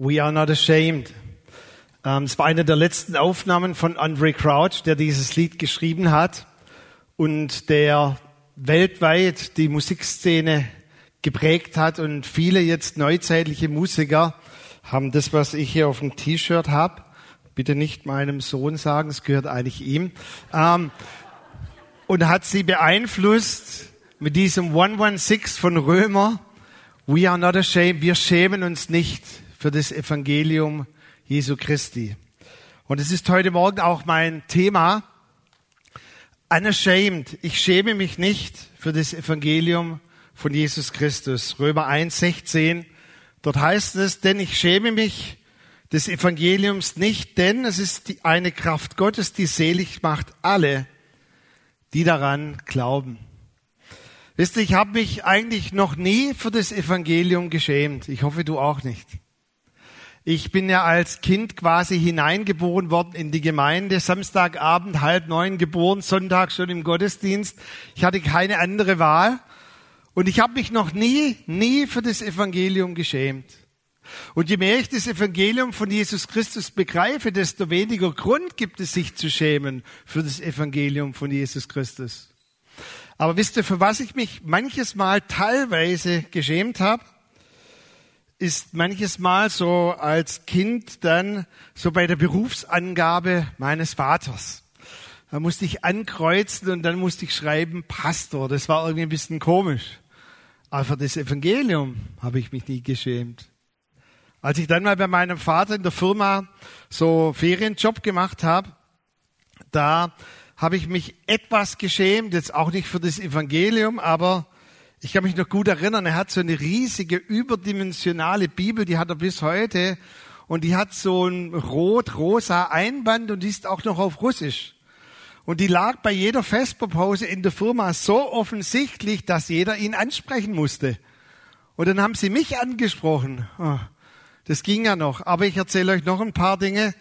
We are not ashamed. Ähm, es war eine der letzten Aufnahmen von Andre Crouch, der dieses Lied geschrieben hat und der weltweit die Musikszene geprägt hat und viele jetzt neuzeitliche Musiker haben das, was ich hier auf dem T-Shirt habe. Bitte nicht meinem Sohn sagen, es gehört eigentlich ihm. Ähm, und hat sie beeinflusst mit diesem 116 von Römer. We are not ashamed. Wir schämen uns nicht für das Evangelium Jesu Christi. Und es ist heute Morgen auch mein Thema. Unashamed. Ich schäme mich nicht für das Evangelium von Jesus Christus. Römer 1, 16. Dort heißt es, denn ich schäme mich des Evangeliums nicht, denn es ist die, eine Kraft Gottes, die selig macht alle, die daran glauben. Wisst ihr, ich habe mich eigentlich noch nie für das Evangelium geschämt. Ich hoffe, du auch nicht. Ich bin ja als Kind quasi hineingeboren worden in die Gemeinde, Samstagabend halb neun geboren, Sonntag schon im Gottesdienst. Ich hatte keine andere Wahl und ich habe mich noch nie, nie für das Evangelium geschämt. Und je mehr ich das Evangelium von Jesus Christus begreife, desto weniger Grund gibt es, sich zu schämen für das Evangelium von Jesus Christus. Aber wisst ihr, für was ich mich manches Mal teilweise geschämt habe? Ist manches Mal so als Kind dann so bei der Berufsangabe meines Vaters. Da musste ich ankreuzen und dann musste ich schreiben Pastor. Das war irgendwie ein bisschen komisch. Aber für das Evangelium habe ich mich nie geschämt. Als ich dann mal bei meinem Vater in der Firma so Ferienjob gemacht habe, da habe ich mich etwas geschämt, jetzt auch nicht für das Evangelium, aber ich kann mich noch gut erinnern, er hat so eine riesige überdimensionale Bibel, die hat er bis heute und die hat so ein rot-rosa Einband und die ist auch noch auf Russisch. Und die lag bei jeder Vesperpause in der Firma so offensichtlich, dass jeder ihn ansprechen musste. Und dann haben sie mich angesprochen. Oh, das ging ja noch. Aber ich erzähle euch noch ein paar Dinge.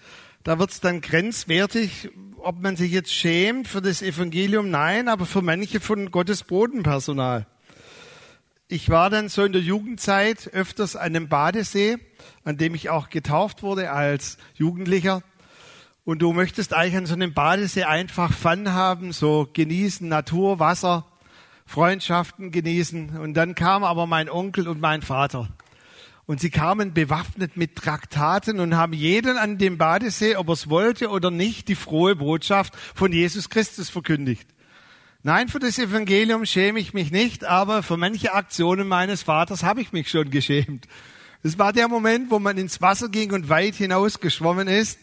Da wird es dann grenzwertig, ob man sich jetzt schämt für das Evangelium. Nein, aber für manche von Gottes Bodenpersonal. Ich war dann so in der Jugendzeit öfters an einem Badesee, an dem ich auch getauft wurde als Jugendlicher. Und du möchtest eigentlich an so einem Badesee einfach Fun haben, so genießen, Natur, Wasser, Freundschaften genießen. Und dann kam aber mein Onkel und mein Vater. Und sie kamen bewaffnet mit Traktaten und haben jeden an dem Badesee, ob er es wollte oder nicht, die frohe Botschaft von Jesus Christus verkündigt. Nein, für das Evangelium schäme ich mich nicht, aber für manche Aktionen meines Vaters habe ich mich schon geschämt. Das war der Moment, wo man ins Wasser ging und weit hinaus geschwommen ist,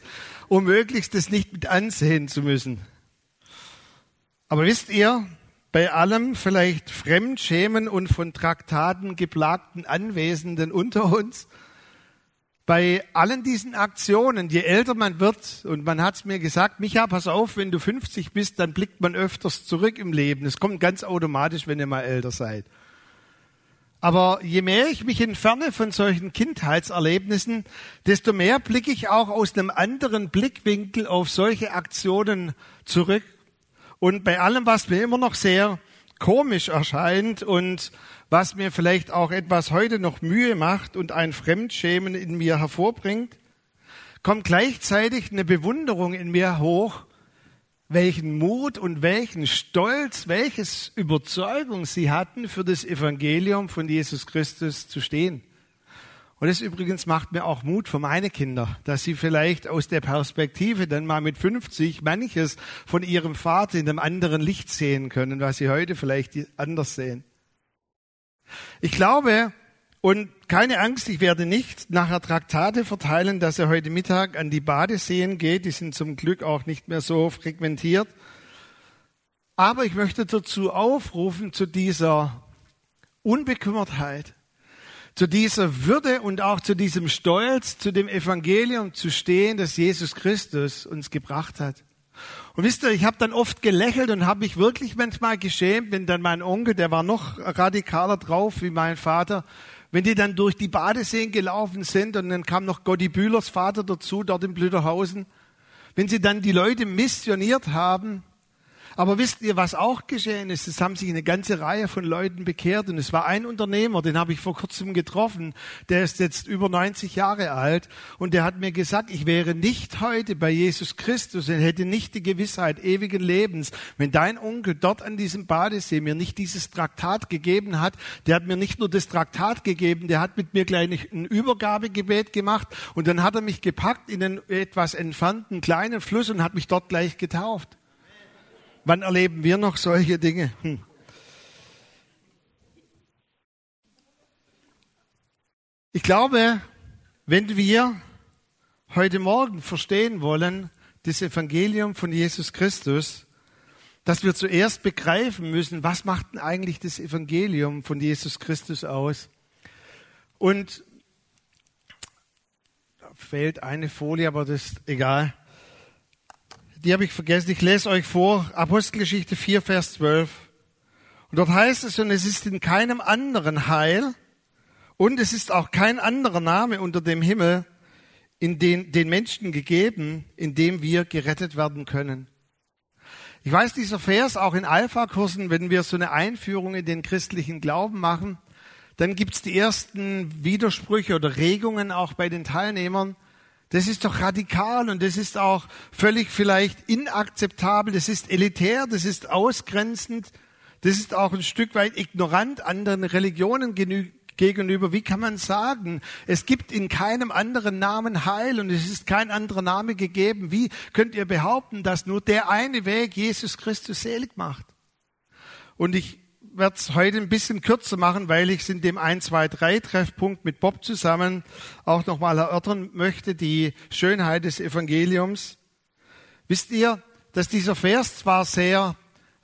um möglichst es nicht mit ansehen zu müssen. Aber wisst ihr, bei allem vielleicht Fremdschämen und von Traktaten geplagten Anwesenden unter uns, bei allen diesen Aktionen, je älter man wird, und man hat es mir gesagt, Micha, pass auf, wenn du 50 bist, dann blickt man öfters zurück im Leben. Das kommt ganz automatisch, wenn ihr mal älter seid. Aber je mehr ich mich entferne von solchen Kindheitserlebnissen, desto mehr blicke ich auch aus einem anderen Blickwinkel auf solche Aktionen zurück. Und bei allem, was mir immer noch sehr komisch erscheint und was mir vielleicht auch etwas heute noch Mühe macht und ein Fremdschämen in mir hervorbringt, kommt gleichzeitig eine Bewunderung in mir hoch, welchen Mut und welchen Stolz, welches Überzeugung sie hatten, für das Evangelium von Jesus Christus zu stehen. Und das übrigens macht mir auch Mut für meine Kinder, dass sie vielleicht aus der Perspektive dann mal mit 50 manches von ihrem Vater in einem anderen Licht sehen können, was sie heute vielleicht anders sehen. Ich glaube, und keine Angst, ich werde nicht nachher Traktate verteilen, dass er heute Mittag an die Badeseen geht. Die sind zum Glück auch nicht mehr so frequentiert. Aber ich möchte dazu aufrufen, zu dieser Unbekümmertheit, zu dieser Würde und auch zu diesem Stolz, zu dem Evangelium zu stehen, das Jesus Christus uns gebracht hat. Und wisst ihr, ich habe dann oft gelächelt und habe mich wirklich manchmal geschämt, wenn dann mein Onkel, der war noch radikaler drauf wie mein Vater, wenn die dann durch die Badeseen gelaufen sind und dann kam noch Gotti Bühlers Vater dazu, dort in Blüderhausen, wenn sie dann die Leute missioniert haben, Aber wisst ihr, was auch geschehen ist? Es haben sich eine ganze Reihe von Leuten bekehrt und es war ein Unternehmer, den habe ich vor kurzem getroffen, der ist jetzt über 90 Jahre alt und der hat mir gesagt, ich wäre nicht heute bei Jesus Christus und hätte nicht die Gewissheit ewigen Lebens, wenn dein Onkel dort an diesem Badesee mir nicht dieses Traktat gegeben hat. Der hat mir nicht nur das Traktat gegeben, der hat mit mir gleich ein Übergabegebet gemacht und dann hat er mich gepackt in einen etwas entfernten kleinen Fluss und hat mich dort gleich getauft. Wann erleben wir noch solche Dinge? Hm. Ich glaube, wenn wir heute Morgen verstehen wollen, das Evangelium von Jesus Christus, dass wir zuerst begreifen müssen, was macht denn eigentlich das Evangelium von Jesus Christus aus? Und da fehlt eine Folie, aber das ist egal die habe ich vergessen. Ich lese euch vor, Apostelgeschichte 4, Vers 12. Und dort heißt es, und es ist in keinem anderen Heil und es ist auch kein anderer Name unter dem Himmel in den, den Menschen gegeben, in dem wir gerettet werden können. Ich weiß, dieser Vers auch in Alpha-Kursen, wenn wir so eine Einführung in den christlichen Glauben machen, dann gibt's die ersten Widersprüche oder Regungen auch bei den Teilnehmern. Das ist doch radikal und das ist auch völlig vielleicht inakzeptabel, das ist elitär, das ist ausgrenzend, das ist auch ein Stück weit ignorant anderen Religionen gegenüber. Wie kann man sagen, es gibt in keinem anderen Namen Heil und es ist kein anderer Name gegeben. Wie könnt ihr behaupten, dass nur der eine Weg Jesus Christus selig macht? Und ich werde es heute ein bisschen kürzer machen, weil ich es in dem 1, 2, 3 Treffpunkt mit Bob zusammen auch nochmal erörtern möchte, die Schönheit des Evangeliums. Wisst ihr, dass dieser Vers zwar sehr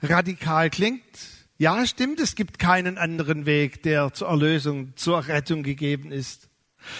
radikal klingt, ja, stimmt, es gibt keinen anderen Weg, der zur Erlösung, zur Rettung gegeben ist.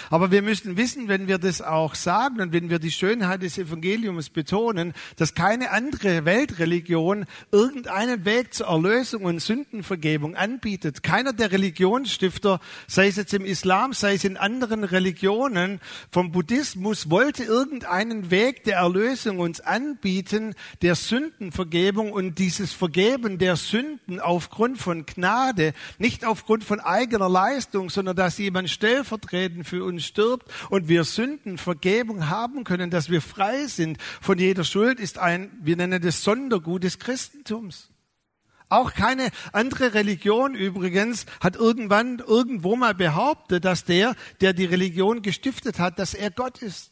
Aber wir müssen wissen, wenn wir das auch sagen und wenn wir die Schönheit des Evangeliums betonen, dass keine andere Weltreligion irgendeinen Weg zur Erlösung und Sündenvergebung anbietet. Keiner der Religionsstifter, sei es jetzt im Islam, sei es in anderen Religionen, vom Buddhismus, wollte irgendeinen Weg der Erlösung uns anbieten, der Sündenvergebung und dieses Vergeben der Sünden aufgrund von Gnade, nicht aufgrund von eigener Leistung, sondern dass jemand stellvertretend für uns stirbt und wir Sündenvergebung haben können, dass wir frei sind von jeder Schuld, ist ein, wir nennen das Sondergut des Christentums. Auch keine andere Religion übrigens hat irgendwann irgendwo mal behauptet, dass der, der die Religion gestiftet hat, dass er Gott ist.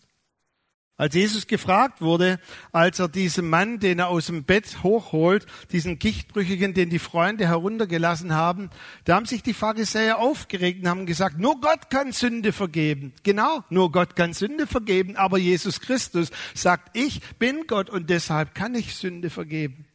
Als Jesus gefragt wurde, als er diesen Mann, den er aus dem Bett hochholt, diesen Gichtbrüchigen, den die Freunde heruntergelassen haben, da haben sich die Pharisäer aufgeregt und haben gesagt, nur Gott kann Sünde vergeben. Genau, nur Gott kann Sünde vergeben, aber Jesus Christus sagt, ich bin Gott und deshalb kann ich Sünde vergeben.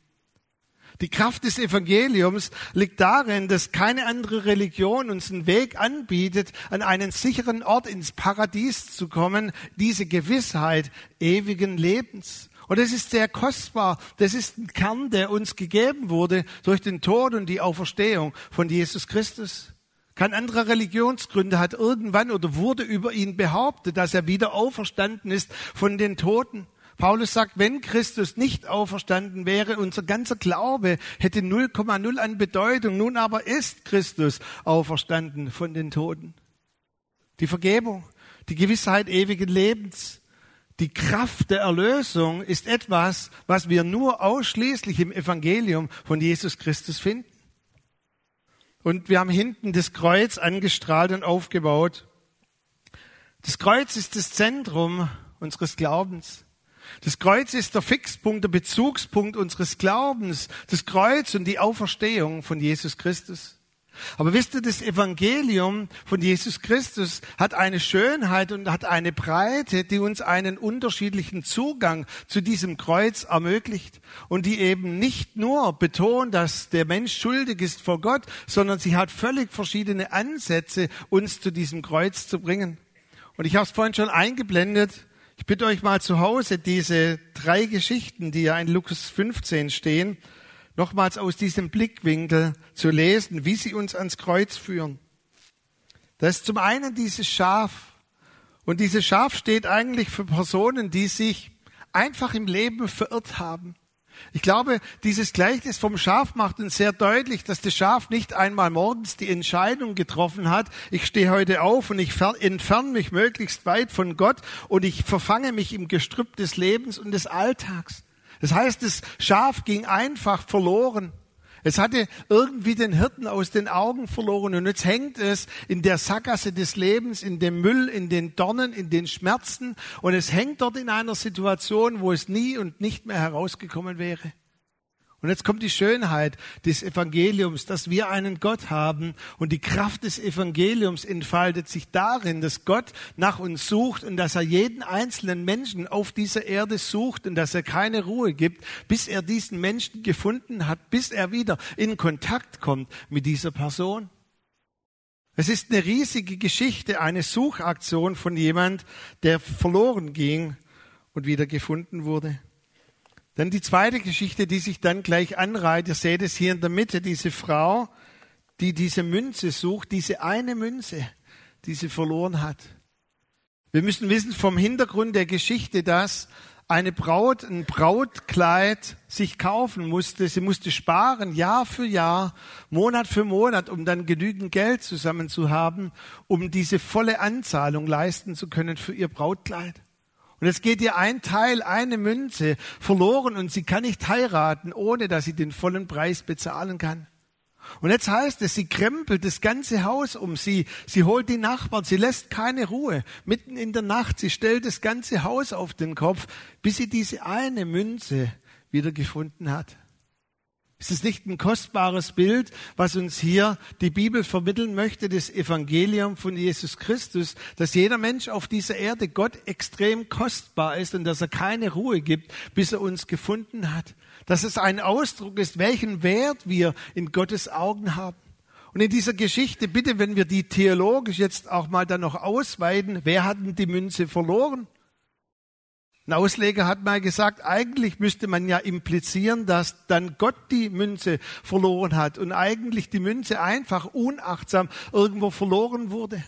Die Kraft des Evangeliums liegt darin, dass keine andere Religion uns einen Weg anbietet, an einen sicheren Ort ins Paradies zu kommen, diese Gewissheit ewigen Lebens. Und es ist sehr kostbar. Das ist ein Kern, der uns gegeben wurde durch den Tod und die Auferstehung von Jesus Christus. Kein anderer Religionsgründer hat irgendwann oder wurde über ihn behauptet, dass er wieder auferstanden ist von den Toten. Paulus sagt, wenn Christus nicht auferstanden wäre, unser ganzer Glaube hätte 0,0 an Bedeutung. Nun aber ist Christus auferstanden von den Toten. Die Vergebung, die Gewissheit ewigen Lebens, die Kraft der Erlösung ist etwas, was wir nur ausschließlich im Evangelium von Jesus Christus finden. Und wir haben hinten das Kreuz angestrahlt und aufgebaut. Das Kreuz ist das Zentrum unseres Glaubens. Das Kreuz ist der Fixpunkt, der Bezugspunkt unseres Glaubens. Das Kreuz und die Auferstehung von Jesus Christus. Aber wisst ihr, das Evangelium von Jesus Christus hat eine Schönheit und hat eine Breite, die uns einen unterschiedlichen Zugang zu diesem Kreuz ermöglicht und die eben nicht nur betont, dass der Mensch schuldig ist vor Gott, sondern sie hat völlig verschiedene Ansätze, uns zu diesem Kreuz zu bringen. Und ich habe es vorhin schon eingeblendet. Ich bitte euch mal zu Hause diese drei Geschichten, die ja in Lukas 15 stehen, nochmals aus diesem Blickwinkel zu lesen, wie sie uns ans Kreuz führen. Das ist zum einen dieses Schaf. Und dieses Schaf steht eigentlich für Personen, die sich einfach im Leben verirrt haben, Ich glaube, dieses Gleichnis vom Schaf macht uns sehr deutlich, dass das Schaf nicht einmal morgens die Entscheidung getroffen hat, ich stehe heute auf und ich entferne mich möglichst weit von Gott und ich verfange mich im Gestrüpp des Lebens und des Alltags. Das heißt, das Schaf ging einfach verloren. Es hatte irgendwie den Hirten aus den Augen verloren und jetzt hängt es in der Sackgasse des Lebens, in dem Müll, in den Dornen, in den Schmerzen und es hängt dort in einer Situation, wo es nie und nicht mehr herausgekommen wäre. Und jetzt kommt die Schönheit des Evangeliums, dass wir einen Gott haben und die Kraft des Evangeliums entfaltet sich darin, dass Gott nach uns sucht und dass er jeden einzelnen Menschen auf dieser Erde sucht und dass er keine Ruhe gibt, bis er diesen Menschen gefunden hat, bis er wieder in Kontakt kommt mit dieser Person. Es ist eine riesige Geschichte, eine Suchaktion von jemand, der verloren ging und wieder gefunden wurde. Dann die zweite Geschichte, die sich dann gleich anreiht. Ihr seht es hier in der Mitte, diese Frau, die diese Münze sucht, diese eine Münze, die sie verloren hat. Wir müssen wissen vom Hintergrund der Geschichte, dass eine Braut ein Brautkleid sich kaufen musste. Sie musste sparen, Jahr für Jahr, Monat für Monat, um dann genügend Geld zusammen zu haben, um diese volle Anzahlung leisten zu können für ihr Brautkleid. Und es geht ihr ein Teil, eine Münze verloren und sie kann nicht heiraten, ohne dass sie den vollen Preis bezahlen kann. Und jetzt heißt es, sie krempelt das ganze Haus um sie, sie holt die Nachbarn, sie lässt keine Ruhe. Mitten in der Nacht, sie stellt das ganze Haus auf den Kopf, bis sie diese eine Münze wieder gefunden hat. Ist es nicht ein kostbares Bild, was uns hier die Bibel vermitteln möchte, das Evangelium von Jesus Christus, dass jeder Mensch auf dieser Erde Gott extrem kostbar ist und dass er keine Ruhe gibt, bis er uns gefunden hat. Dass es ein Ausdruck ist, welchen Wert wir in Gottes Augen haben. Und in dieser Geschichte, bitte, wenn wir die theologisch jetzt auch mal dann noch ausweiten, wer hat denn die Münze verloren? Ein Ausleger hat mal gesagt, eigentlich müsste man ja implizieren, dass dann Gott die Münze verloren hat und eigentlich die Münze einfach unachtsam irgendwo verloren wurde.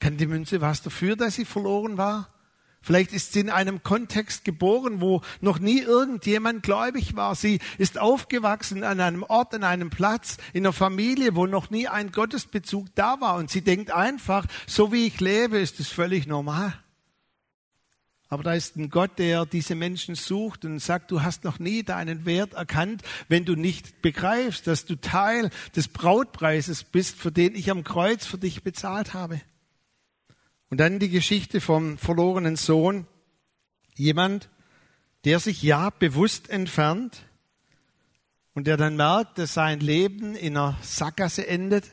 Kann die Münze was dafür, dass sie verloren war? Vielleicht ist sie in einem Kontext geboren, wo noch nie irgendjemand gläubig war. Sie ist aufgewachsen an einem Ort, an einem Platz, in einer Familie, wo noch nie ein Gottesbezug da war. Und sie denkt einfach, so wie ich lebe, ist es völlig normal. Aber da ist ein Gott, der diese Menschen sucht und sagt, du hast noch nie deinen Wert erkannt, wenn du nicht begreifst, dass du Teil des Brautpreises bist, für den ich am Kreuz für dich bezahlt habe. Und dann die Geschichte vom verlorenen Sohn. Jemand, der sich ja bewusst entfernt und der dann merkt, dass sein Leben in einer Sackgasse endet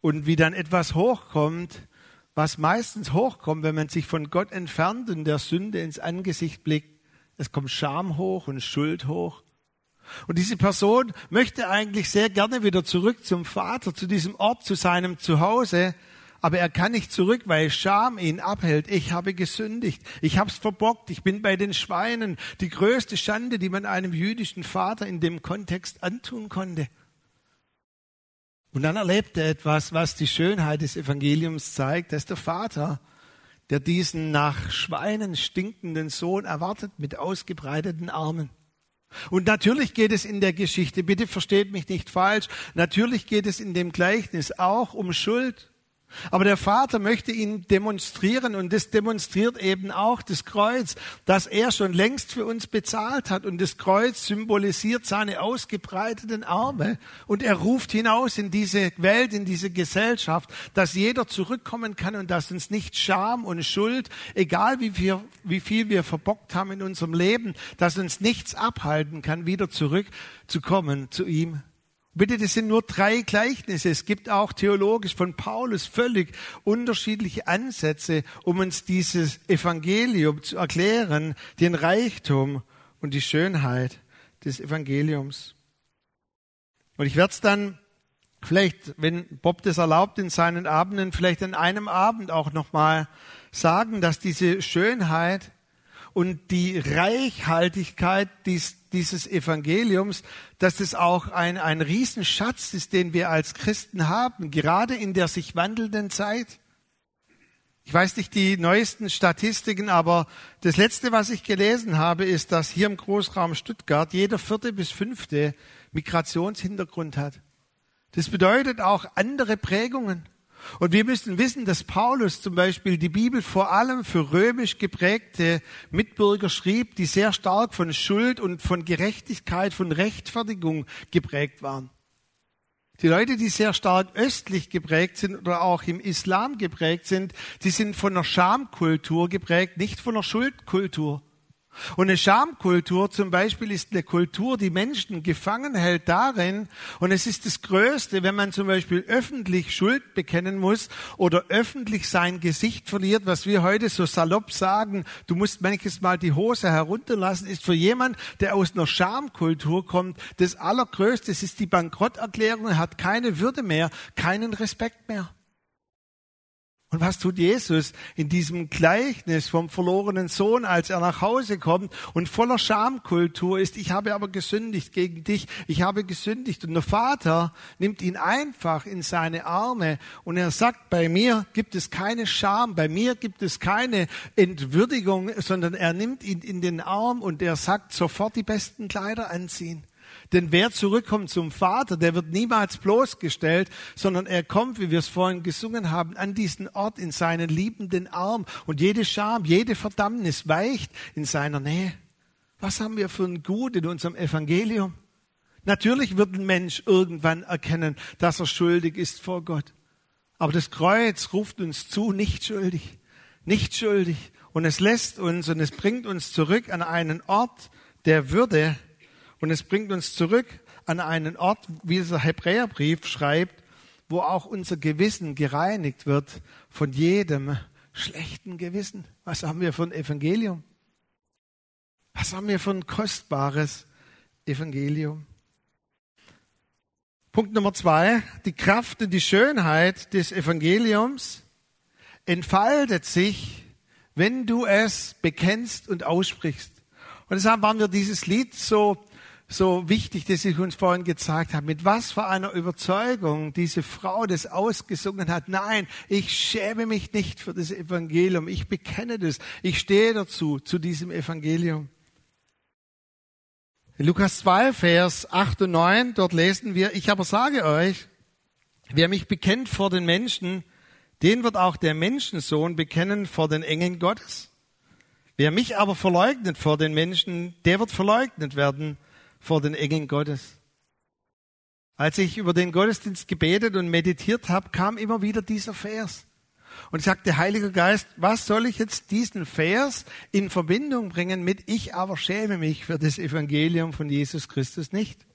und wie dann etwas hochkommt, was meistens hochkommt, wenn man sich von Gott entfernt und der Sünde ins Angesicht blickt. Es kommt Scham hoch und Schuld hoch. Und diese Person möchte eigentlich sehr gerne wieder zurück zum Vater, zu diesem Ort, zu seinem Zuhause. Aber er kann nicht zurück, weil Scham ihn abhält. Ich habe gesündigt. Ich habe es verbockt. Ich bin bei den Schweinen. Die größte Schande, die man einem jüdischen Vater in dem Kontext antun konnte. Und dann erlebt er etwas, was die Schönheit des Evangeliums zeigt. Das ist der Vater, der diesen nach Schweinen stinkenden Sohn erwartet mit ausgebreiteten Armen. Und natürlich geht es in der Geschichte, bitte versteht mich nicht falsch, natürlich geht es in dem Gleichnis auch um Schuld. Aber der Vater möchte ihn demonstrieren und das demonstriert eben auch das Kreuz, dass er schon längst für uns bezahlt hat und das Kreuz symbolisiert seine ausgebreiteten Arme und er ruft hinaus in diese Welt, in diese Gesellschaft, dass jeder zurückkommen kann und dass uns nicht Scham und Schuld, egal wie, viel, wie viel wir verbockt haben in unserem Leben, dass uns nichts abhalten kann, wieder zurückzukommen zu ihm Bitte, das sind nur drei Gleichnisse. Es gibt auch theologisch von Paulus völlig unterschiedliche Ansätze, um uns dieses Evangelium zu erklären, den Reichtum und die Schönheit des Evangeliums. Und ich werde es dann vielleicht, wenn Bob das erlaubt, in seinen Abenden, vielleicht an einem Abend auch nochmal sagen, dass diese Schönheit und die Reichhaltigkeit dies, dieses Evangeliums, dass es auch ein, ein Riesenschatz ist, den wir als Christen haben, gerade in der sich wandelnden Zeit. Ich weiß nicht die neuesten Statistiken, aber das letzte, was ich gelesen habe, ist, dass hier im Großraum Stuttgart jeder vierte bis fünfte Migrationshintergrund hat. Das bedeutet auch andere Prägungen. Und wir müssen wissen, dass Paulus zum Beispiel die Bibel vor allem für römisch geprägte Mitbürger schrieb, die sehr stark von Schuld und von Gerechtigkeit, von Rechtfertigung geprägt waren. Die Leute, die sehr stark östlich geprägt sind oder auch im Islam geprägt sind, die sind von einer Schamkultur geprägt, nicht von einer Schuldkultur. Und eine Schamkultur zum Beispiel ist eine Kultur, die Menschen gefangen hält darin, und es ist das Größte, wenn man zum Beispiel öffentlich Schuld bekennen muss oder öffentlich sein Gesicht verliert, was wir heute so salopp sagen, du musst manches Mal die Hose herunterlassen, ist für jemand, der aus einer Schamkultur kommt, das Allergrößte, es ist die Bankrotterklärung, er hat keine Würde mehr, keinen Respekt mehr. Und was tut Jesus in diesem Gleichnis vom verlorenen Sohn, als er nach Hause kommt und voller Schamkultur ist, ich habe aber gesündigt gegen dich, ich habe gesündigt. Und der Vater nimmt ihn einfach in seine Arme und er sagt, bei mir gibt es keine Scham, bei mir gibt es keine Entwürdigung, sondern er nimmt ihn in den Arm und er sagt, sofort die besten Kleider anziehen. Denn wer zurückkommt zum Vater, der wird niemals bloßgestellt, sondern er kommt, wie wir es vorhin gesungen haben, an diesen Ort in seinen liebenden Arm. Und jede Scham, jede Verdammnis weicht in seiner Nähe. Was haben wir für ein Gut in unserem Evangelium? Natürlich wird ein Mensch irgendwann erkennen, dass er schuldig ist vor Gott. Aber das Kreuz ruft uns zu, nicht schuldig, nicht schuldig. Und es lässt uns und es bringt uns zurück an einen Ort der Würde, und es bringt uns zurück an einen Ort, wie dieser Hebräerbrief schreibt, wo auch unser Gewissen gereinigt wird von jedem schlechten Gewissen. Was haben wir für ein Evangelium? Was haben wir für ein kostbares Evangelium? Punkt Nummer zwei. Die Kraft und die Schönheit des Evangeliums entfaltet sich, wenn du es bekennst und aussprichst. Und deshalb waren wir dieses Lied so so wichtig, dass ich uns vorhin gezeigt habe, mit was für einer Überzeugung diese Frau das ausgesungen hat. Nein, ich schäme mich nicht für das Evangelium. Ich bekenne das. Ich stehe dazu, zu diesem Evangelium. In Lukas 2, Vers 8 und 9, dort lesen wir, ich aber sage euch, wer mich bekennt vor den Menschen, den wird auch der Menschensohn bekennen vor den Engeln Gottes. Wer mich aber verleugnet vor den Menschen, der wird verleugnet werden vor den Engeln Gottes. Als ich über den Gottesdienst gebetet und meditiert habe, kam immer wieder dieser Vers. Und ich sagte, Heiliger Geist, was soll ich jetzt diesen Vers in Verbindung bringen mit ich aber schäme mich für das Evangelium von Jesus Christus nicht?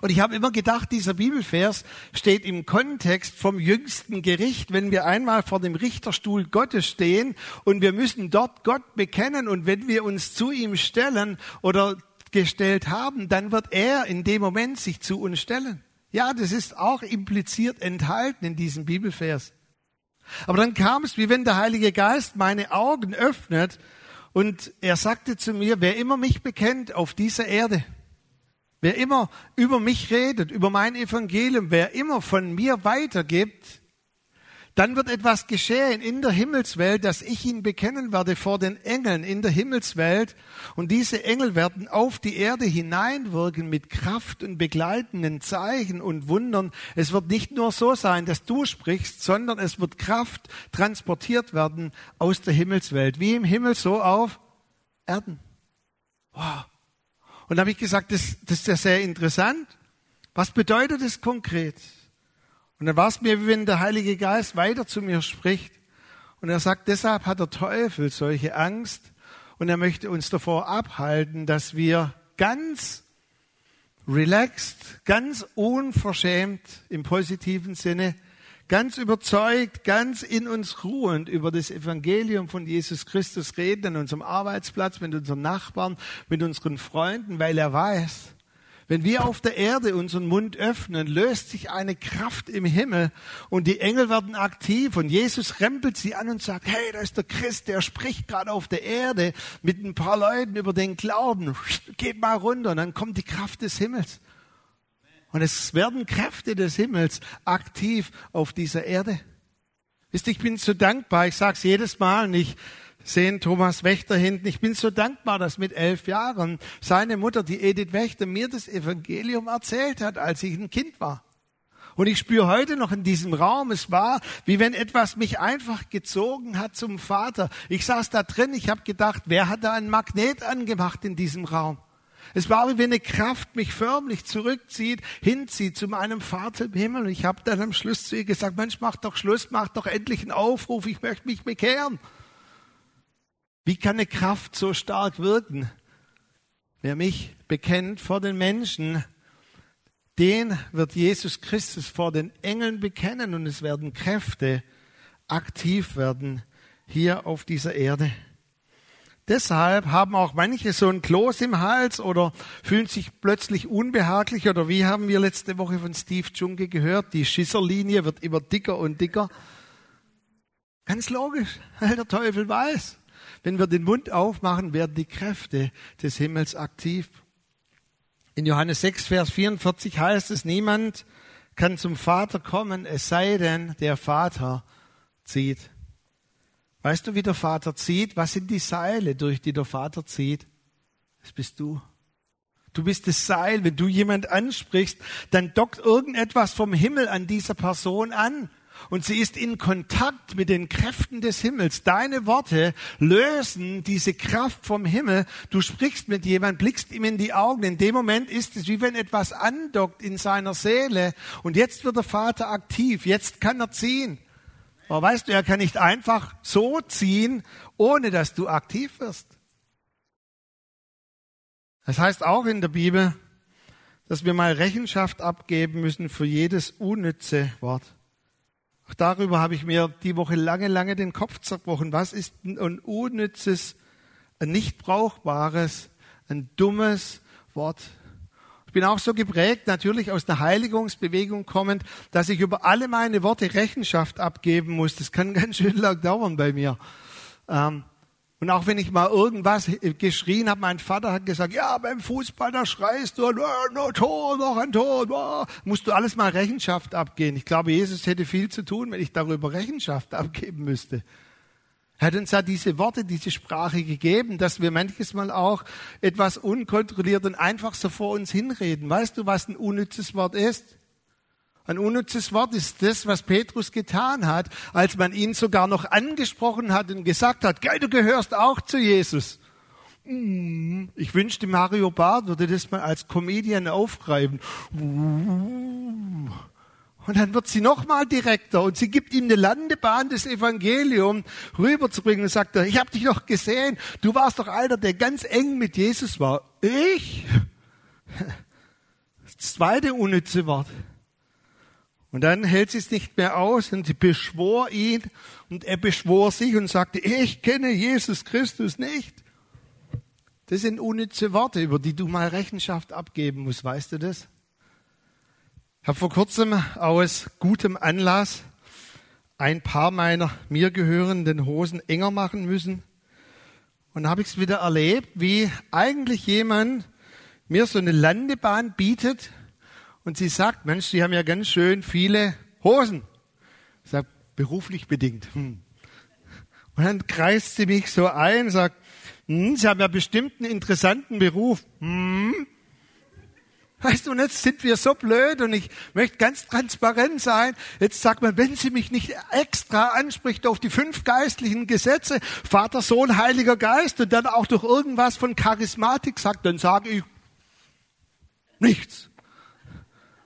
Und ich habe immer gedacht, dieser Bibelvers steht im Kontext vom jüngsten Gericht, wenn wir einmal vor dem Richterstuhl Gottes stehen und wir müssen dort Gott bekennen und wenn wir uns zu ihm stellen oder gestellt haben, dann wird er in dem Moment sich zu uns stellen. Ja, das ist auch impliziert enthalten in diesem Bibelvers. Aber dann kam es, wie wenn der Heilige Geist meine Augen öffnet und er sagte zu mir, wer immer mich bekennt auf dieser Erde, wer immer über mich redet, über mein Evangelium, wer immer von mir weitergibt, dann wird etwas geschehen in der Himmelswelt, dass ich ihn bekennen werde vor den Engeln in der Himmelswelt. Und diese Engel werden auf die Erde hineinwirken mit Kraft und begleitenden Zeichen und Wundern. Es wird nicht nur so sein, dass du sprichst, sondern es wird Kraft transportiert werden aus der Himmelswelt. Wie im Himmel, so auf Erden. Wow. Und da habe ich gesagt, das, das ist ja sehr interessant. Was bedeutet das konkret? Und dann war es mir, wie wenn der Heilige Geist weiter zu mir spricht. Und er sagt, deshalb hat der Teufel solche Angst und er möchte uns davor abhalten, dass wir ganz relaxed, ganz unverschämt im positiven Sinne, ganz überzeugt, ganz in uns ruhend über das Evangelium von Jesus Christus reden an unserem Arbeitsplatz, mit unseren Nachbarn, mit unseren Freunden, weil er weiß, wenn wir auf der Erde unseren Mund öffnen, löst sich eine Kraft im Himmel und die Engel werden aktiv und Jesus rempelt sie an und sagt, hey, da ist der Christ, der spricht gerade auf der Erde mit ein paar Leuten über den Glauben. Geht mal runter und dann kommt die Kraft des Himmels. Und es werden Kräfte des Himmels aktiv auf dieser Erde. Wisst ihr, ich bin so dankbar, ich sage es jedes Mal und ich sehe Thomas Wächter hinten, ich bin so dankbar, dass mit elf Jahren seine Mutter, die Edith Wächter, mir das Evangelium erzählt hat, als ich ein Kind war. Und ich spüre heute noch in diesem Raum, es war, wie wenn etwas mich einfach gezogen hat zum Vater. Ich saß da drin, ich habe gedacht, wer hat da einen Magnet angemacht in diesem Raum? Es war wie wenn eine Kraft mich förmlich zurückzieht, hinzieht zu meinem Vater im Himmel. Und ich habe dann am Schluss zu ihr gesagt, Mensch, mach doch Schluss, mach doch endlich einen Aufruf, ich möchte mich bekehren. Wie kann eine Kraft so stark wirken? Wer mich bekennt vor den Menschen, den wird Jesus Christus vor den Engeln bekennen und es werden Kräfte aktiv werden hier auf dieser Erde. Deshalb haben auch manche so ein Kloß im Hals oder fühlen sich plötzlich unbehaglich oder wie haben wir letzte Woche von Steve Junke gehört, die Schisserlinie wird immer dicker und dicker. Ganz logisch, weil der Teufel weiß, wenn wir den Mund aufmachen, werden die Kräfte des Himmels aktiv. In Johannes 6, Vers 44 heißt es, niemand kann zum Vater kommen, es sei denn, der Vater zieht. Weißt du, wie der Vater zieht? Was sind die Seile, durch die der Vater zieht? Das bist du. Du bist das Seil. Wenn du jemand ansprichst, dann dockt irgendetwas vom Himmel an dieser Person an und sie ist in Kontakt mit den Kräften des Himmels. Deine Worte lösen diese Kraft vom Himmel. Du sprichst mit jemandem, blickst ihm in die Augen. In dem Moment ist es wie wenn etwas andockt in seiner Seele und jetzt wird der Vater aktiv. Jetzt kann er ziehen. Aber weißt du, er kann nicht einfach so ziehen, ohne dass du aktiv wirst. Das heißt auch in der Bibel, dass wir mal Rechenschaft abgeben müssen für jedes unnütze Wort. Auch darüber habe ich mir die Woche lange, lange den Kopf zerbrochen. Was ist ein unnützes, ein nicht brauchbares, ein dummes Wort? Ich bin auch so geprägt, natürlich aus der Heiligungsbewegung kommend, dass ich über alle meine Worte Rechenschaft abgeben muss. Das kann ganz schön lang dauern bei mir. Ähm, und auch wenn ich mal irgendwas geschrien habe, mein Vater hat gesagt, ja, beim Fußball, da schreist du, no, Tor, noch ein Tor, oh. musst du alles mal Rechenschaft abgehen. Ich glaube, Jesus hätte viel zu tun, wenn ich darüber Rechenschaft abgeben müsste. Er hat uns ja diese Worte, diese Sprache gegeben, dass wir manches Mal auch etwas unkontrolliert und einfach so vor uns hinreden. Weißt du, was ein unnützes Wort ist? Ein unnützes Wort ist das, was Petrus getan hat, als man ihn sogar noch angesprochen hat und gesagt hat, Geil, du gehörst auch zu Jesus. Mm, ich wünschte, Mario Barth würde das mal als Comedian aufgreifen. Und dann wird sie nochmal direkter und sie gibt ihm eine Landebahn des Evangeliums rüberzubringen und sagt, ich habe dich doch gesehen, du warst doch einer, der ganz eng mit Jesus war. Ich? Das zweite unnütze Wort. Und dann hält sie es nicht mehr aus und sie beschwor ihn und er beschwor sich und sagte, ich kenne Jesus Christus nicht. Das sind unnütze Worte, über die du mal Rechenschaft abgeben musst, weißt du das? Ich habe vor kurzem aus gutem Anlass ein paar meiner mir gehörenden Hosen enger machen müssen. Und habe ich es wieder erlebt, wie eigentlich jemand mir so eine Landebahn bietet und sie sagt, Mensch, Sie haben ja ganz schön viele Hosen. Ich sage, beruflich bedingt. Hm. Und dann kreist sie mich so ein, sagt, hm, Sie haben ja bestimmt einen interessanten Beruf. Hm. Weißt du, und jetzt sind wir so blöd und ich möchte ganz transparent sein. Jetzt sagt man, wenn sie mich nicht extra anspricht auf die fünf geistlichen Gesetze, Vater, Sohn, Heiliger Geist und dann auch durch irgendwas von Charismatik sagt, dann sage ich nichts.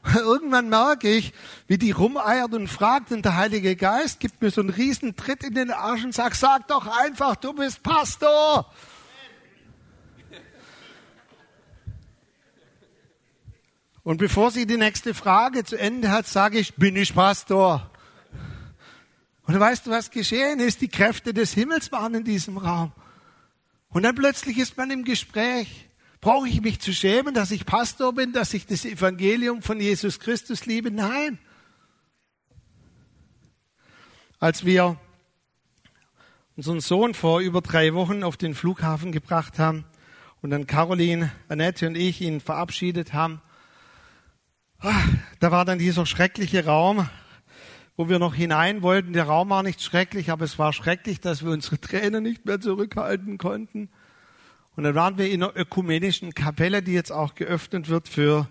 Irgendwann merke ich, wie die rumeiert und fragt und der Heilige Geist gibt mir so einen riesen Tritt in den Arsch und sagt, sag doch einfach, du bist Pastor. Und bevor sie die nächste Frage zu Ende hat, sage ich, bin ich Pastor? Und weißt du, was geschehen ist? Die Kräfte des Himmels waren in diesem Raum. Und dann plötzlich ist man im Gespräch. Brauche ich mich zu schämen, dass ich Pastor bin, dass ich das Evangelium von Jesus Christus liebe? Nein. Als wir unseren Sohn vor über drei Wochen auf den Flughafen gebracht haben und dann Caroline, Annette und ich ihn verabschiedet haben, ah, da war dann dieser schreckliche Raum, wo wir noch hinein wollten. Der Raum war nicht schrecklich, aber es war schrecklich, dass wir unsere Tränen nicht mehr zurückhalten konnten. Und dann waren wir in einer ökumenischen Kapelle, die jetzt auch geöffnet wird für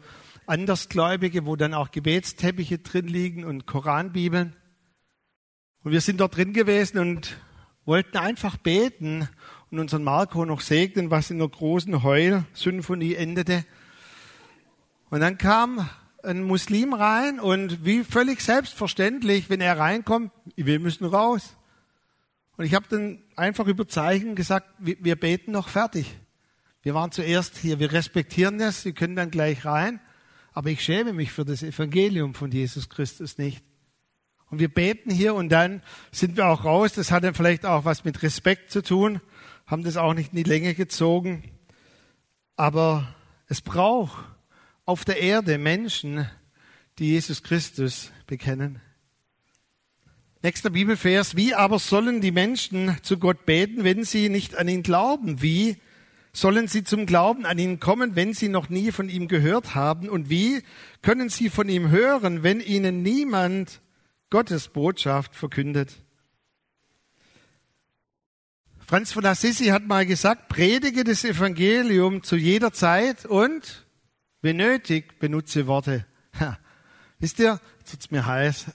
Andersgläubige, wo dann auch Gebetsteppiche drin liegen und Koranbibeln. Und wir sind dort drin gewesen und wollten einfach beten und unseren Marco noch segnen, was in einer großen Heul-Symphonie endete. Und dann kam ein Muslim rein und wie völlig selbstverständlich, wenn er reinkommt, wir müssen raus. Und ich habe dann einfach über Zeichen gesagt, wir beten noch fertig. Wir waren zuerst hier, wir respektieren das, Sie können dann gleich rein, aber ich schäme mich für das Evangelium von Jesus Christus nicht. Und wir beten hier und dann sind wir auch raus. Das hat dann vielleicht auch was mit Respekt zu tun, haben das auch nicht in die Länge gezogen. Aber es braucht auf der Erde Menschen, die Jesus Christus bekennen. Nächster Bibelvers. Wie aber sollen die Menschen zu Gott beten, wenn sie nicht an ihn glauben? Wie sollen sie zum Glauben an ihn kommen, wenn sie noch nie von ihm gehört haben? Und wie können sie von ihm hören, wenn ihnen niemand Gottes Botschaft verkündet? Franz von Assisi hat mal gesagt, predige das Evangelium zu jeder Zeit und wenn nötig, benutze Worte. Ha. Wisst ihr, jetzt wird's mir heiß.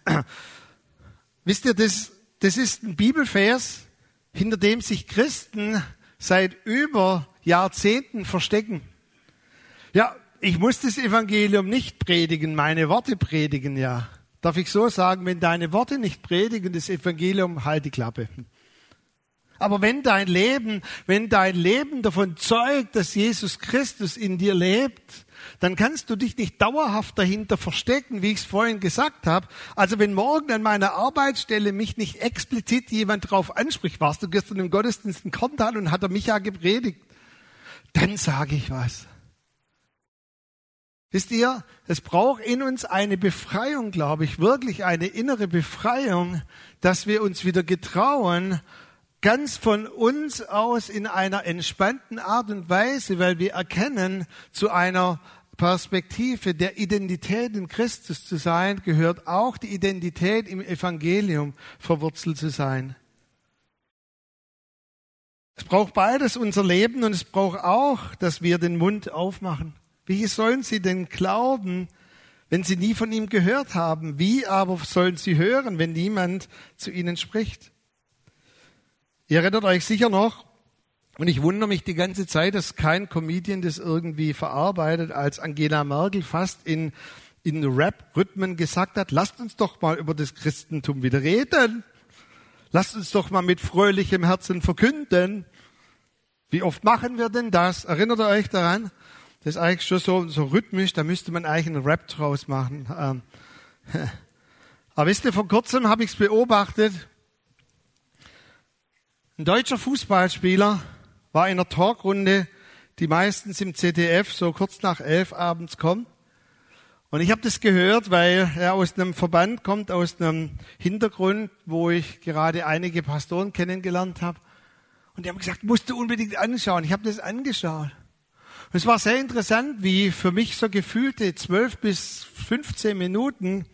Wisst ihr, das, das ist ein Bibelvers, hinter dem sich Christen seit über Jahrzehnten verstecken. Ja, ich muss das Evangelium nicht predigen, meine Worte predigen ja. Darf ich so sagen, wenn deine Worte nicht predigen, das Evangelium, halt die Klappe. Aber wenn dein Leben, wenn dein Leben davon zeugt, dass Jesus Christus in dir lebt, dann kannst du dich nicht dauerhaft dahinter verstecken, wie ich es vorhin gesagt habe. Also wenn morgen an meiner Arbeitsstelle mich nicht explizit jemand drauf anspricht, warst du gestern im Gottesdienst in Korntal und hat er mich ja gepredigt, dann sage ich was. Wisst ihr, es braucht in uns eine Befreiung, glaube ich, wirklich eine innere Befreiung, dass wir uns wieder getrauen, ganz von uns aus in einer entspannten Art und Weise, weil wir erkennen, zu einer Perspektive der Identität in Christus zu sein, gehört auch die Identität im Evangelium verwurzelt zu sein. Es braucht beides unser Leben und es braucht auch, dass wir den Mund aufmachen. Wie sollen sie denn glauben, wenn sie nie von ihm gehört haben? Wie aber sollen sie hören, wenn niemand zu ihnen spricht? Ihr erinnert euch sicher noch, und ich wundere mich die ganze Zeit, dass kein Comedian das irgendwie verarbeitet, als Angela Merkel fast in, in Rap-Rhythmen gesagt hat, lasst uns doch mal über das Christentum wieder reden. Lasst uns doch mal mit fröhlichem Herzen verkünden. Wie oft machen wir denn das? Erinnert ihr euch daran? Das ist eigentlich schon so, so rhythmisch, da müsste man eigentlich einen Rap draus machen. Ähm, aber wisst ihr, vor kurzem habe ich es beobachtet, ein deutscher Fußballspieler war in einer Talkrunde, die meistens im ZDF so kurz nach elf abends kommt. Und ich habe das gehört, weil er aus einem Verband kommt, aus einem Hintergrund, wo ich gerade einige Pastoren kennengelernt habe. Und die haben gesagt, musst du unbedingt anschauen. Ich habe das angeschaut. Und es war sehr interessant, wie für mich so gefühlte zwölf bis 15 Minuten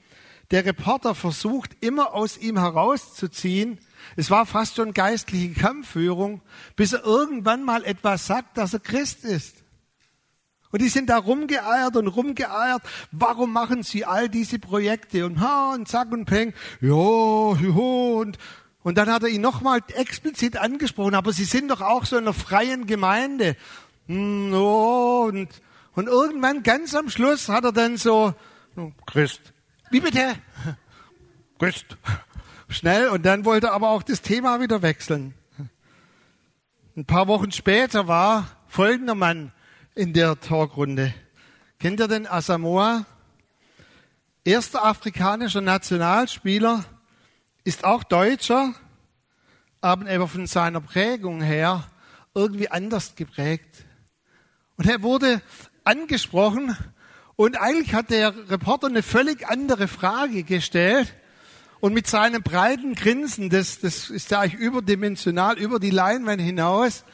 der Reporter versucht, immer aus ihm herauszuziehen, es war fast schon geistliche Kampfführung, bis er irgendwann mal etwas sagt, dass er Christ ist. Und die sind da rumgeeiert und rumgeeiert. Warum machen sie all diese Projekte? Und ha, und zack und peng. Ja, ja, und, und dann hat er ihn nochmal explizit angesprochen. Aber sie sind doch auch so in einer freien Gemeinde. Hm, oh, und, und irgendwann ganz am Schluss hat er dann so, Christ. Wie bitte? Christ schnell und dann wollte er aber auch das Thema wieder wechseln. Ein paar Wochen später war folgender Mann in der Talkrunde. Kennt ihr den Asamoah? Erster afrikanischer Nationalspieler, ist auch Deutscher, aber von seiner Prägung her irgendwie anders geprägt. Und er wurde angesprochen und eigentlich hat der Reporter eine völlig andere Frage gestellt und mit seinem breiten Grinsen, das, das ist ja eigentlich überdimensional, über die Leinwand hinaus,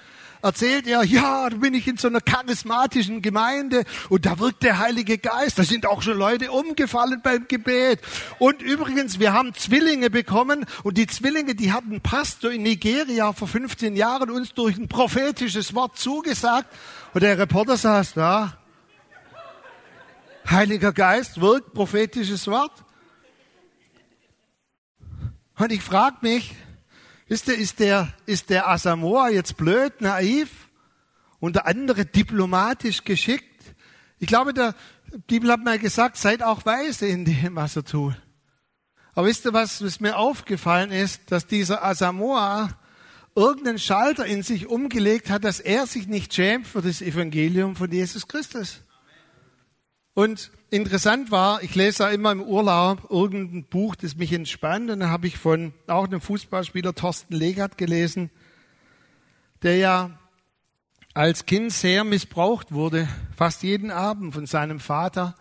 erzählt er, ja, da bin ich in so einer charismatischen Gemeinde und da wirkt der Heilige Geist. Da sind auch schon Leute umgefallen beim Gebet. Und übrigens, wir haben Zwillinge bekommen und die Zwillinge, die hatten Pastor in Nigeria vor 15 Jahren uns durch ein prophetisches Wort zugesagt. Und der Reporter saß da. Heiliger Geist wirkt prophetisches Wort. Und ich frage mich, ist der, ist der, ist der Asamoah jetzt blöd, naiv und der andere diplomatisch geschickt? Ich glaube, der Bibel hat mal gesagt, seid auch weise in dem, was er tut. Aber wisst ihr, was, was mir aufgefallen ist, dass dieser Asamoah irgendeinen Schalter in sich umgelegt hat, dass er sich nicht schämt für das Evangelium von Jesus Christus. Und interessant war, ich lese ja immer im Urlaub irgendein Buch, das mich entspannt. Und dann habe ich von auch einem Fußballspieler Thorsten Legert gelesen, der ja als Kind sehr missbraucht wurde, fast jeden Abend von seinem Vater.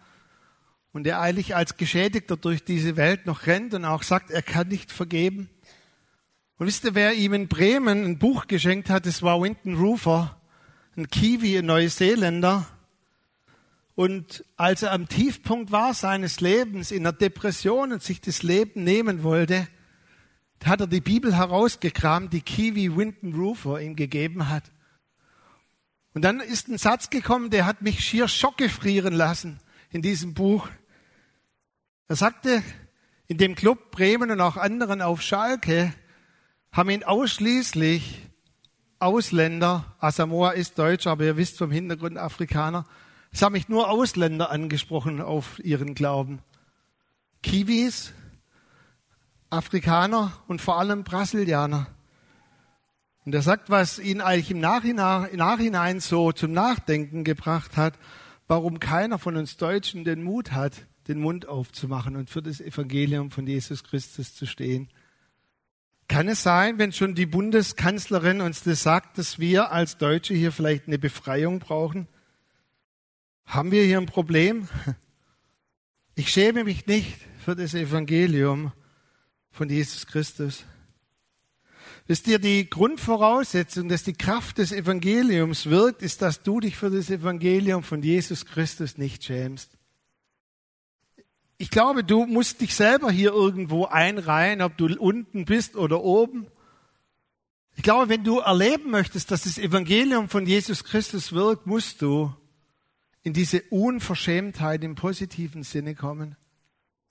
Und der eigentlich als Geschädigter durch diese Welt noch rennt und auch sagt, er kann nicht vergeben. Und wisst ihr, wer ihm in Bremen ein Buch geschenkt hat? Das war Winton Rufer, ein Kiwi, ein Neuseeländer. Und als er am Tiefpunkt war seines Lebens, in der Depression und sich das Leben nehmen wollte, hat er die Bibel herausgekramt, die Kiwi Winton Rufer ihm gegeben hat. Und dann ist ein Satz gekommen, der hat mich schier schockgefrieren lassen in diesem Buch. Er sagte, in dem Club Bremen und auch anderen auf Schalke haben ihn ausschließlich Ausländer, Asamoah ist Deutsch, aber ihr wisst vom Hintergrund Afrikaner, es haben mich nur Ausländer angesprochen auf ihren Glauben. Kiwis, Afrikaner und vor allem Brasilianer. Und er sagt, was ihn eigentlich im Nachhinein, im Nachhinein so zum Nachdenken gebracht hat, warum keiner von uns Deutschen den Mut hat, den Mund aufzumachen und für das Evangelium von Jesus Christus zu stehen. Kann es sein, wenn schon die Bundeskanzlerin uns das sagt, dass wir als Deutsche hier vielleicht eine Befreiung brauchen? Haben wir hier ein Problem? Ich schäme mich nicht für das Evangelium von Jesus Christus. Wisst ihr, die Grundvoraussetzung, dass die Kraft des Evangeliums wirkt, ist, dass du dich für das Evangelium von Jesus Christus nicht schämst. Ich glaube, du musst dich selber hier irgendwo einreihen, ob du unten bist oder oben. Ich glaube, wenn du erleben möchtest, dass das Evangelium von Jesus Christus wirkt, musst du in diese Unverschämtheit im positiven Sinne kommen.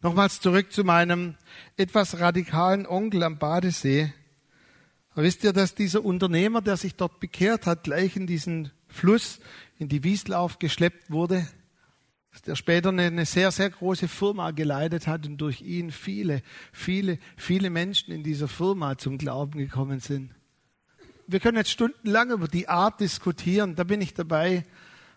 Nochmals zurück zu meinem etwas radikalen Onkel am Badesee. Wisst ihr, dass dieser Unternehmer, der sich dort bekehrt hat, gleich in diesen Fluss, in die Wieslauf geschleppt wurde? Dass der später eine sehr, sehr große Firma geleitet hat und durch ihn viele, viele, viele Menschen in dieser Firma zum Glauben gekommen sind. Wir können jetzt stundenlang über die Art diskutieren, da bin ich dabei.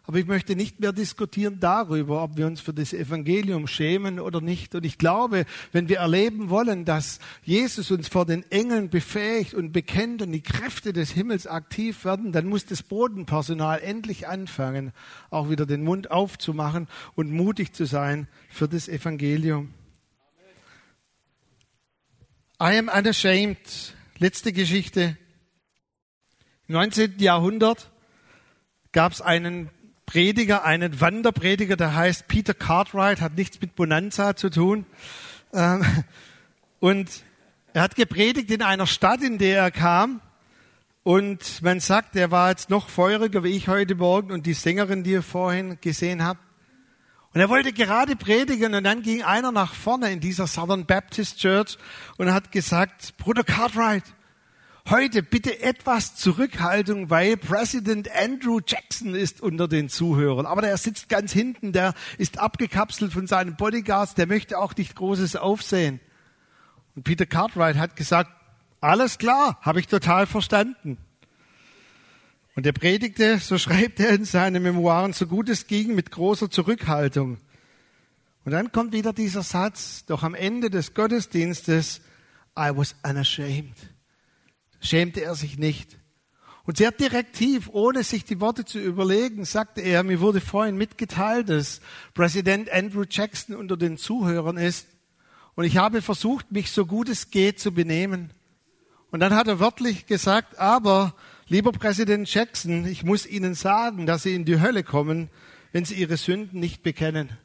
Aber ich möchte nicht mehr diskutieren darüber, ob wir uns für das Evangelium schämen oder nicht. Und ich glaube, wenn wir erleben wollen, dass Jesus uns vor den Engeln befähigt und bekennt und die Kräfte des Himmels aktiv werden, dann muss das Bodenpersonal endlich anfangen, auch wieder den Mund aufzumachen und mutig zu sein für das Evangelium. I am unashamed. Letzte Geschichte. Im 19. Jahrhundert gab es einen Prediger, einen Wanderprediger, der heißt Peter Cartwright, hat nichts mit Bonanza zu tun. Ähm, und er hat gepredigt in einer Stadt, in der er kam. Und man sagt, er war jetzt noch feuriger wie ich heute Morgen und die Sängerin, die ihr vorhin gesehen habt. Und er wollte gerade predigen und dann ging einer nach vorne in dieser Southern Baptist Church und hat gesagt, Bruder Cartwright, Heute bitte etwas Zurückhaltung, weil Präsident Andrew Jackson ist unter den Zuhörern. Aber der sitzt ganz hinten, der ist abgekapselt von seinen Bodyguards, der möchte auch nicht Großes aufsehen. Und Peter Cartwright hat gesagt, alles klar, habe ich total verstanden. Und er predigte, so schreibt er in seinen Memoiren, so gut es ging, mit großer Zurückhaltung. Und dann kommt wieder dieser Satz, doch am Ende des Gottesdienstes, I was unashamed schämte er sich nicht. Und sehr direktiv, ohne sich die Worte zu überlegen, sagte er, mir wurde vorhin mitgeteilt, dass Präsident Andrew Jackson unter den Zuhörern ist. Und ich habe versucht, mich so gut es geht zu benehmen. Und dann hat er wörtlich gesagt, aber lieber Präsident Jackson, ich muss Ihnen sagen, dass Sie in die Hölle kommen, wenn Sie Ihre Sünden nicht bekennen.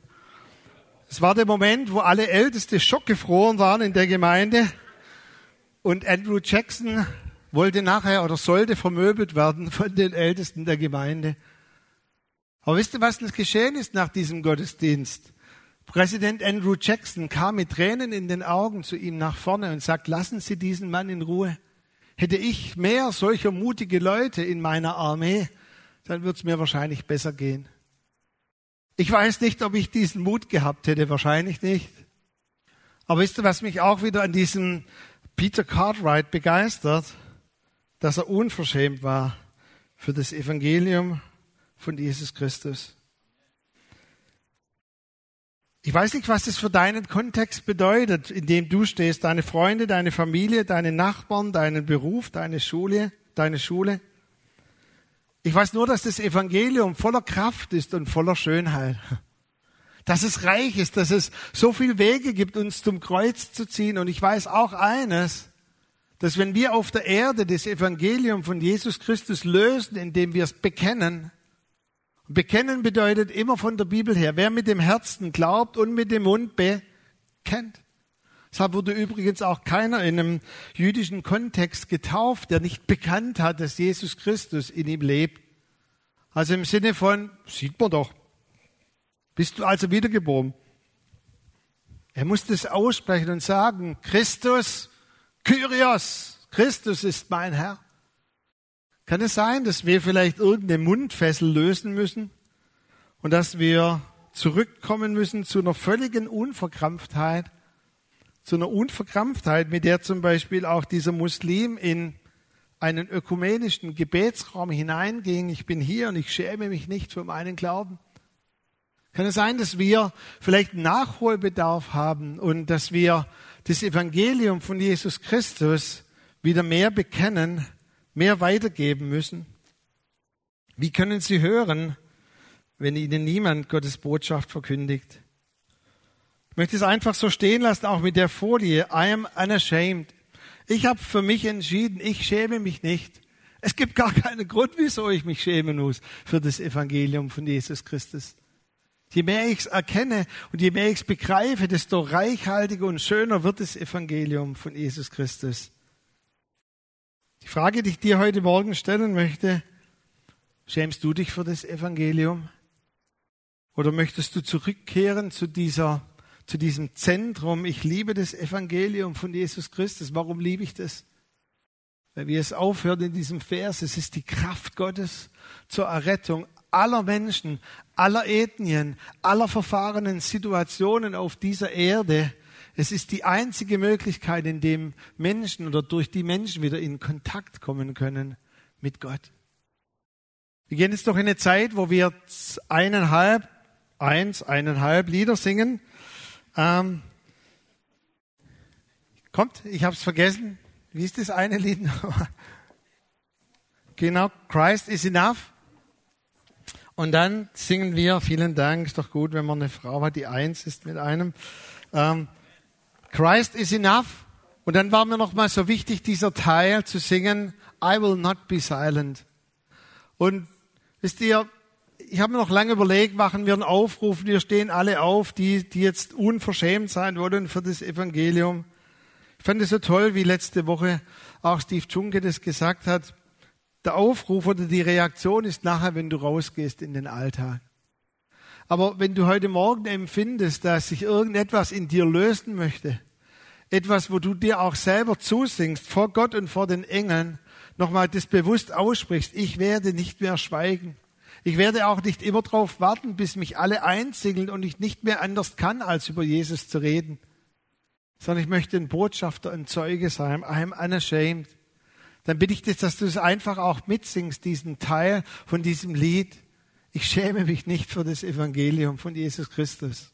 Es war der Moment, wo alle Älteste schockgefroren waren in der Gemeinde und Andrew Jackson wollte nachher oder sollte vermöbelt werden von den Ältesten der Gemeinde. Aber wisst ihr, was geschehen ist nach diesem Gottesdienst? Präsident Andrew Jackson kam mit Tränen in den Augen zu ihm nach vorne und sagt, lassen Sie diesen Mann in Ruhe. Hätte ich mehr solcher mutige Leute in meiner Armee, dann würde es mir wahrscheinlich besser gehen. Ich weiß nicht, ob ich diesen Mut gehabt hätte, wahrscheinlich nicht. Aber wisst ihr, was mich auch wieder an diesem Peter Cartwright begeistert? Dass er unverschämt war für das Evangelium von Jesus Christus. Ich weiß nicht, was das für deinen Kontext bedeutet, in dem du stehst, deine Freunde, deine Familie, deine Nachbarn, deinen Beruf, deine Schule, deine Schule. Ich weiß nur, dass das Evangelium voller Kraft ist und voller Schönheit. Dass es reich ist, dass es so viel Wege gibt, uns zum Kreuz zu ziehen. Und ich weiß auch eines, dass wenn wir auf der Erde das Evangelium von Jesus Christus lösen, indem wir es bekennen, bekennen bedeutet immer von der Bibel her, wer mit dem Herzen glaubt und mit dem Mund bekennt. Deshalb wurde übrigens auch keiner in einem jüdischen Kontext getauft, der nicht bekannt hat, dass Jesus Christus in ihm lebt. Also im Sinne von, sieht man doch, bist du also wiedergeboren. Er musste es aussprechen und sagen, Christus, Kyrios, Christus ist mein Herr. Kann es sein, dass wir vielleicht irgendeine Mundfessel lösen müssen und dass wir zurückkommen müssen zu einer völligen Unverkrampftheit zu einer Unverkrampftheit, mit der zum Beispiel auch dieser Muslim in einen ökumenischen Gebetsraum hineinging. Ich bin hier und ich schäme mich nicht für meinen Glauben. Kann es sein, dass wir vielleicht Nachholbedarf haben und dass wir das Evangelium von Jesus Christus wieder mehr bekennen, mehr weitergeben müssen? Wie können Sie hören, wenn Ihnen niemand Gottes Botschaft verkündigt? möchte es einfach so stehen lassen, auch mit der Folie. I am unashamed. Ich habe für mich entschieden, ich schäme mich nicht. Es gibt gar keinen Grund, wieso ich mich schämen muss für das Evangelium von Jesus Christus. Je mehr ich es erkenne und je mehr ich es begreife, desto reichhaltiger und schöner wird das Evangelium von Jesus Christus. Die Frage, die ich dir heute Morgen stellen möchte, schämst du dich für das Evangelium? Oder möchtest du zurückkehren zu dieser zu diesem Zentrum. Ich liebe das Evangelium von Jesus Christus. Warum liebe ich das? Weil wir es aufhört in diesem Vers. Es ist die Kraft Gottes zur Errettung aller Menschen, aller Ethnien, aller verfahrenen Situationen auf dieser Erde. Es ist die einzige Möglichkeit, in dem Menschen oder durch die Menschen wieder in Kontakt kommen können mit Gott. Wir gehen jetzt noch in eine Zeit, wo wir eineinhalb, eins, eineinhalb Lieder singen. Ähm, kommt, ich habe es vergessen. Wie ist das eine Lied genau, Christ is enough. Und dann singen wir, vielen Dank, ist doch gut, wenn man eine Frau hat, die eins ist mit einem. Ähm, Christ is enough. Und dann war mir noch mal so wichtig, dieser Teil zu singen, I will not be silent. Und wisst ihr, ich habe mir noch lange überlegt, machen wir einen Aufruf, wir stehen alle auf, die, die jetzt unverschämt sein wollen für das Evangelium. Ich fand es so toll, wie letzte Woche auch Steve Junke das gesagt hat. Der Aufruf oder die Reaktion ist nachher, wenn du rausgehst in den Alltag. Aber wenn du heute Morgen empfindest, dass sich irgendetwas in dir lösen möchte, etwas, wo du dir auch selber zusingst, vor Gott und vor den Engeln, nochmal das bewusst aussprichst, ich werde nicht mehr schweigen. Ich werde auch nicht immer darauf warten, bis mich alle einsingeln und ich nicht mehr anders kann, als über Jesus zu reden. Sondern ich möchte ein Botschafter, ein Zeuge sein. I'm unashamed. Dann bitte ich dich, dass du es einfach auch mitsingst, diesen Teil von diesem Lied. Ich schäme mich nicht für das Evangelium von Jesus Christus.